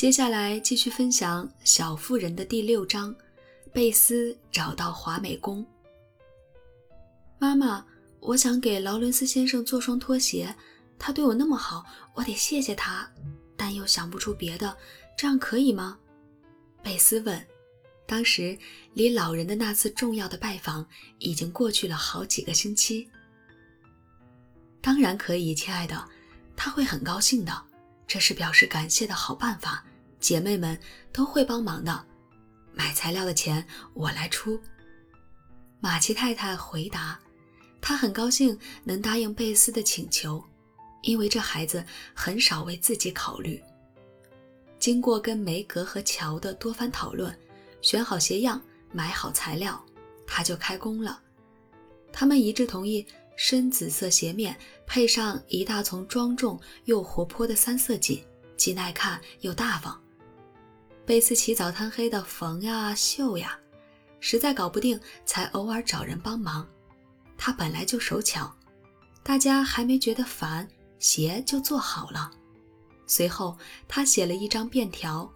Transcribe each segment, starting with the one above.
接下来继续分享《小妇人》的第六章：贝斯找到华美宫。妈妈，我想给劳伦斯先生做双拖鞋，他对我那么好，我得谢谢他，但又想不出别的，这样可以吗？贝斯问。当时离老人的那次重要的拜访已经过去了好几个星期。当然可以，亲爱的，他会很高兴的，这是表示感谢的好办法。姐妹们都会帮忙的，买材料的钱我来出。马奇太太回答，她很高兴能答应贝斯的请求，因为这孩子很少为自己考虑。经过跟梅格和乔的多番讨论，选好鞋样，买好材料，他就开工了。他们一致同意深紫色鞋面，配上一大丛庄重又活泼的三色锦，既耐看又大方。贝斯起早贪黑的缝呀绣呀，实在搞不定，才偶尔找人帮忙。他本来就手巧，大家还没觉得烦，鞋就做好了。随后他写了一张便条，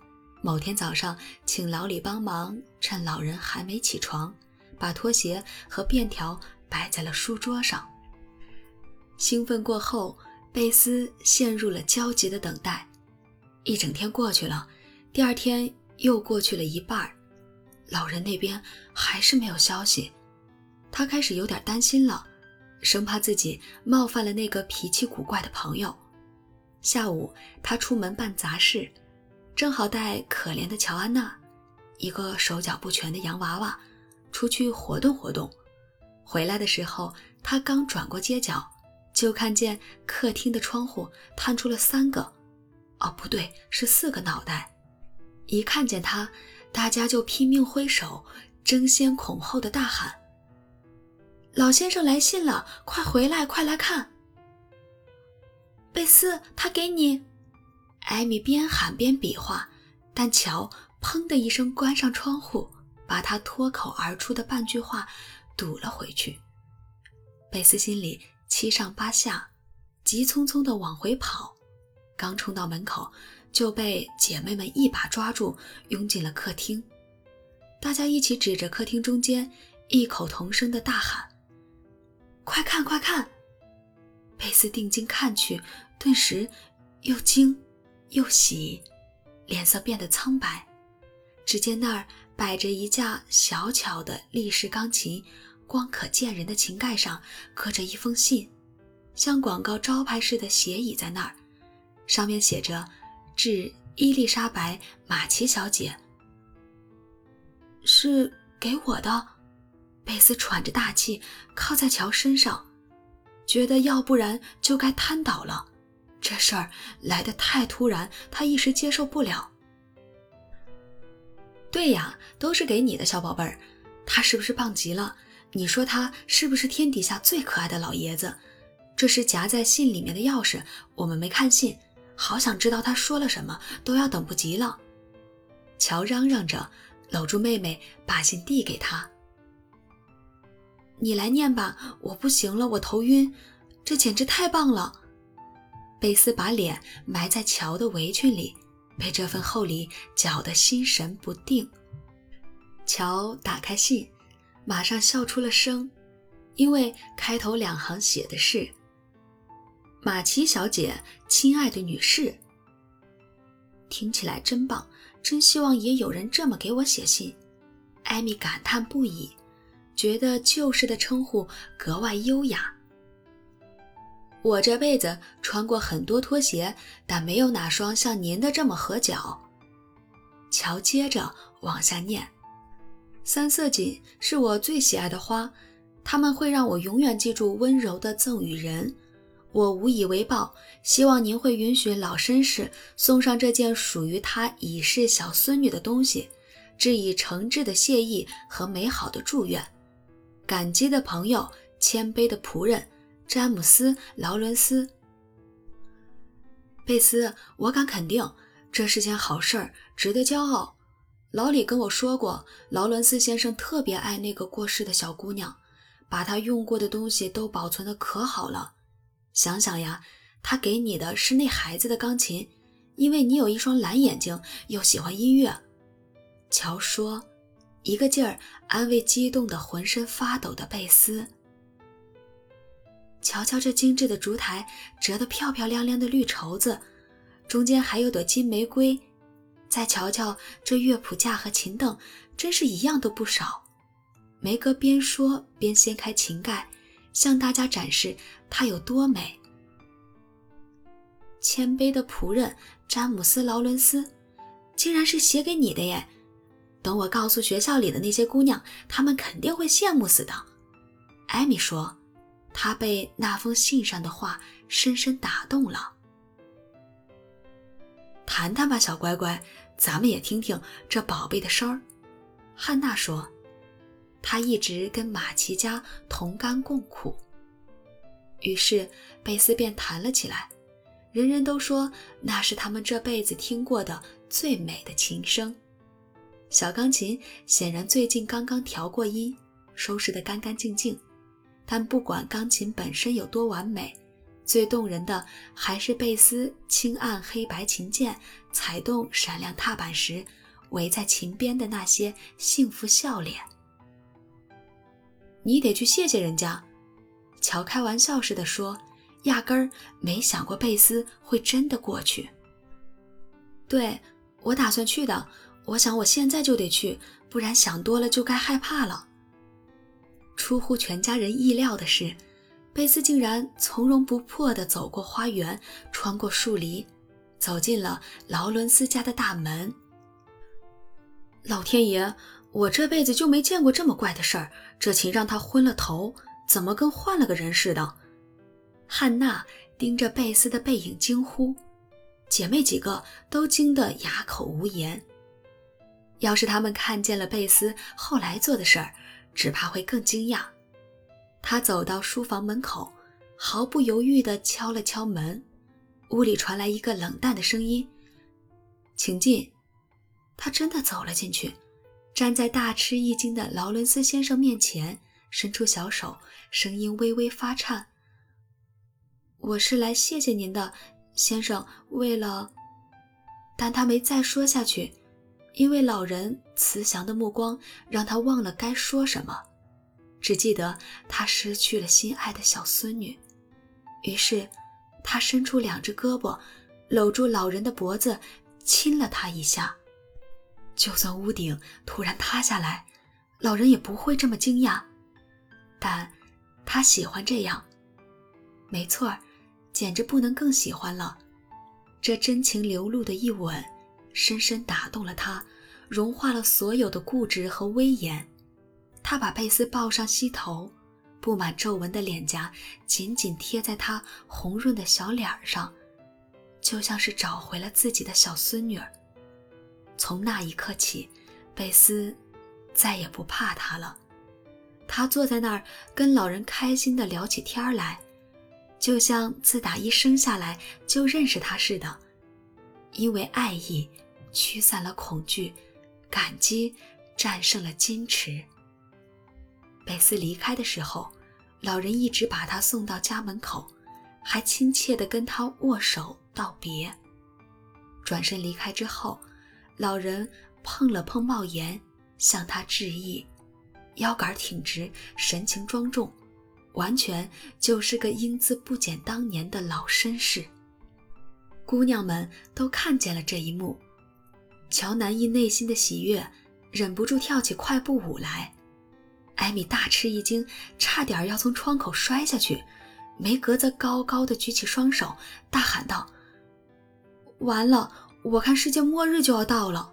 某天早上请老李帮忙，趁老人还没起床，把拖鞋和便条摆在了书桌上。兴奋过后，贝斯陷入了焦急的等待。一整天过去了。第二天又过去了一半老人那边还是没有消息，他开始有点担心了，生怕自己冒犯了那个脾气古怪的朋友。下午他出门办杂事，正好带可怜的乔安娜，一个手脚不全的洋娃娃，出去活动活动。回来的时候，他刚转过街角，就看见客厅的窗户探出了三个，哦，不对，是四个脑袋。一看见他，大家就拼命挥手，争先恐后的大喊：“老先生来信了，快回来，快来看！”贝斯，他给你。艾米边喊边比划，但乔砰的一声关上窗户，把他脱口而出的半句话堵了回去。贝斯心里七上八下，急匆匆地往回跑，刚冲到门口。就被姐妹们一把抓住，拥进了客厅。大家一起指着客厅中间，异口同声地大喊：“快看，快看！”贝斯定睛看去，顿时又惊又喜，脸色变得苍白。只见那儿摆着一架小巧的立式钢琴，光可见人的琴盖上刻着一封信，像广告招牌似的斜倚在那儿，上面写着。致伊丽莎白·马奇小姐，是给我的。贝斯喘着大气靠在乔身上，觉得要不然就该瘫倒了。这事儿来得太突然，他一时接受不了。对呀，都是给你的小宝贝儿，他是不是棒极了？你说他是不是天底下最可爱的老爷子？这是夹在信里面的钥匙，我们没看信。好想知道他说了什么，都要等不及了。乔嚷嚷着，搂住妹妹，把信递给她。你来念吧，我不行了，我头晕。这简直太棒了！贝斯把脸埋在乔的围裙里，被这份厚礼搅得心神不定。乔打开信，马上笑出了声，因为开头两行写的是。马奇小姐，亲爱的女士，听起来真棒，真希望也有人这么给我写信。艾米感叹不已，觉得旧式的称呼格外优雅。我这辈子穿过很多拖鞋，但没有哪双像您的这么合脚。乔接着往下念：三色堇是我最喜爱的花，它们会让我永远记住温柔的赠与人。我无以为报，希望您会允许老绅士送上这件属于他已逝小孙女的东西，致以诚挚的谢意和美好的祝愿。感激的朋友，谦卑的仆人，詹姆斯·劳伦斯·贝斯。我敢肯定，这是件好事儿，值得骄傲。老李跟我说过，劳伦斯先生特别爱那个过世的小姑娘，把她用过的东西都保存得可好了。想想呀，他给你的是那孩子的钢琴，因为你有一双蓝眼睛，又喜欢音乐。”乔说，一个劲儿安慰激动的浑身发抖的贝斯。瞧瞧这精致的烛台，折得漂漂亮亮的绿绸子，中间还有朵金玫瑰。再瞧瞧这乐谱架和琴凳，真是一样都不少。梅格边说边掀开琴盖，向大家展示它有多美。谦卑的仆人詹姆斯·劳伦斯，竟然是写给你的耶！等我告诉学校里的那些姑娘，她们肯定会羡慕死的。艾米说，她被那封信上的话深深打动了。谈谈吧，小乖乖，咱们也听听这宝贝的声儿。汉娜说，他一直跟马奇家同甘共苦。于是贝斯便弹了起来，人人都说那是他们这辈子听过的最美的琴声。小钢琴显然最近刚刚调过音，收拾得干干净净。但不管钢琴本身有多完美，最动人的还是贝斯轻按黑白琴键、踩动闪亮踏板时，围在琴边的那些幸福笑脸。你得去谢谢人家，乔开玩笑似的说，压根儿没想过贝斯会真的过去。对我打算去的。我想，我现在就得去，不然想多了就该害怕了。出乎全家人意料的是，贝斯竟然从容不迫地走过花园，穿过树篱，走进了劳伦斯家的大门。老天爷，我这辈子就没见过这么怪的事儿！这琴让他昏了头，怎么跟换了个人似的？汉娜盯着贝斯的背影惊呼，姐妹几个都惊得哑口无言。要是他们看见了贝斯后来做的事儿，只怕会更惊讶。他走到书房门口，毫不犹豫地敲了敲门，屋里传来一个冷淡的声音：“请进。”他真的走了进去，站在大吃一惊的劳伦斯先生面前，伸出小手，声音微微发颤：“我是来谢谢您的，先生。为了……”但他没再说下去。因为老人慈祥的目光让他忘了该说什么，只记得他失去了心爱的小孙女。于是，他伸出两只胳膊，搂住老人的脖子，亲了他一下。就算屋顶突然塌下来，老人也不会这么惊讶。但，他喜欢这样。没错儿简直不能更喜欢了。这真情流露的一吻。深深打动了他，融化了所有的固执和威严。他把贝斯抱上膝头，布满皱纹的脸颊紧紧贴在他红润的小脸上，就像是找回了自己的小孙女儿。从那一刻起，贝斯再也不怕他了。他坐在那儿，跟老人开心地聊起天来，就像自打一生下来就认识他似的，因为爱意。驱散了恐惧，感激战胜了矜持。贝斯离开的时候，老人一直把他送到家门口，还亲切地跟他握手道别。转身离开之后，老人碰了碰帽檐，向他致意，腰杆挺直，神情庄重，完全就是个英姿不减当年的老绅士。姑娘们都看见了这一幕。乔南因内心的喜悦，忍不住跳起快步舞来。艾米大吃一惊，差点要从窗口摔下去。梅格则高高的举起双手，大喊道：“完了，我看世界末日就要到了。”